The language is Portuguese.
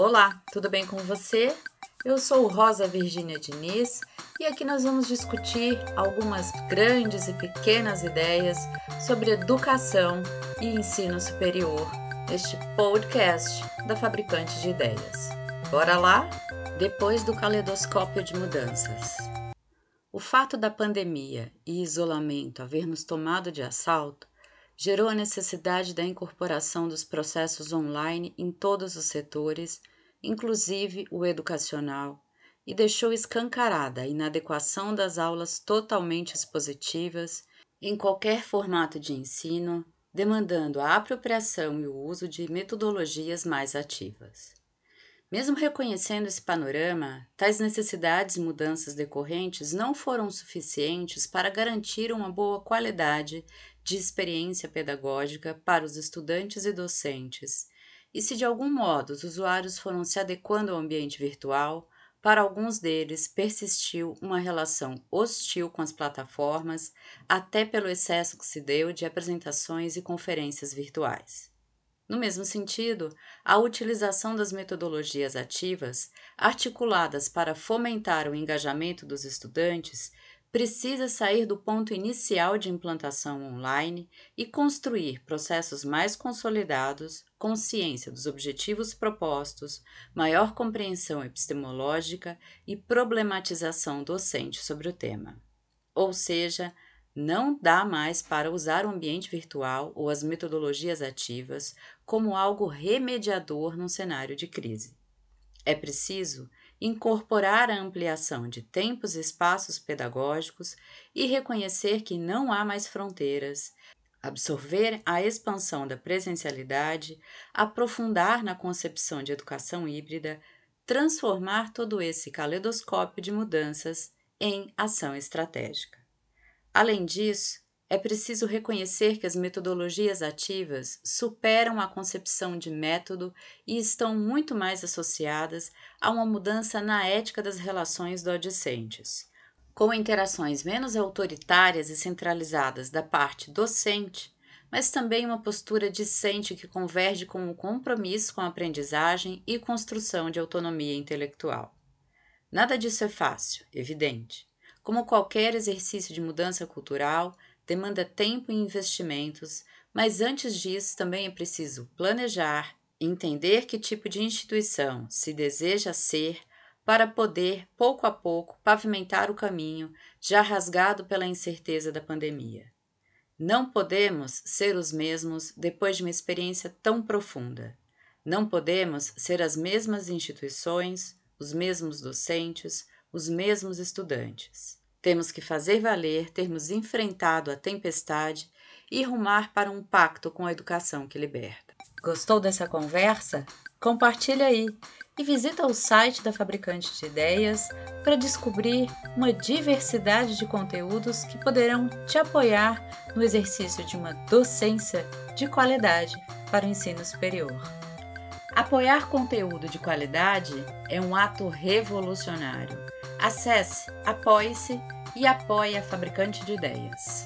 Olá, tudo bem com você? Eu sou Rosa Virgínia Diniz e aqui nós vamos discutir algumas grandes e pequenas ideias sobre educação e ensino superior neste podcast da Fabricante de Ideias. Bora lá? Depois do caleidoscópio de mudanças. O fato da pandemia e isolamento haver nos tomado de assalto gerou a necessidade da incorporação dos processos online em todos os setores, inclusive o educacional, e deixou escancarada a inadequação das aulas totalmente expositivas em qualquer formato de ensino, demandando a apropriação e o uso de metodologias mais ativas. Mesmo reconhecendo esse panorama, tais necessidades e mudanças decorrentes não foram suficientes para garantir uma boa qualidade de experiência pedagógica para os estudantes e docentes. E se de algum modo os usuários foram se adequando ao ambiente virtual, para alguns deles persistiu uma relação hostil com as plataformas, até pelo excesso que se deu de apresentações e conferências virtuais. No mesmo sentido, a utilização das metodologias ativas, articuladas para fomentar o engajamento dos estudantes, precisa sair do ponto inicial de implantação online e construir processos mais consolidados, consciência dos objetivos propostos, maior compreensão epistemológica e problematização docente sobre o tema. Ou seja, não dá mais para usar o ambiente virtual ou as metodologias ativas como algo remediador num cenário de crise. É preciso incorporar a ampliação de tempos e espaços pedagógicos e reconhecer que não há mais fronteiras, absorver a expansão da presencialidade, aprofundar na concepção de educação híbrida, transformar todo esse caleidoscópio de mudanças em ação estratégica. Além disso, é preciso reconhecer que as metodologias ativas superam a concepção de método e estão muito mais associadas a uma mudança na ética das relações docentes. Com interações menos autoritárias e centralizadas da parte docente, mas também uma postura discente que converge com o compromisso com a aprendizagem e construção de autonomia intelectual. Nada disso é fácil, evidente. Como qualquer exercício de mudança cultural, demanda tempo e investimentos, mas antes disso também é preciso planejar, entender que tipo de instituição se deseja ser para poder, pouco a pouco, pavimentar o caminho já rasgado pela incerteza da pandemia. Não podemos ser os mesmos depois de uma experiência tão profunda. Não podemos ser as mesmas instituições, os mesmos docentes, os mesmos estudantes. Temos que fazer valer termos enfrentado a tempestade e rumar para um pacto com a educação que liberta. Gostou dessa conversa? Compartilha aí e visita o site da Fabricante de Ideias para descobrir uma diversidade de conteúdos que poderão te apoiar no exercício de uma docência de qualidade para o ensino superior. Apoiar conteúdo de qualidade é um ato revolucionário. Acesse, apoie-se e apoie a Fabricante de Ideias.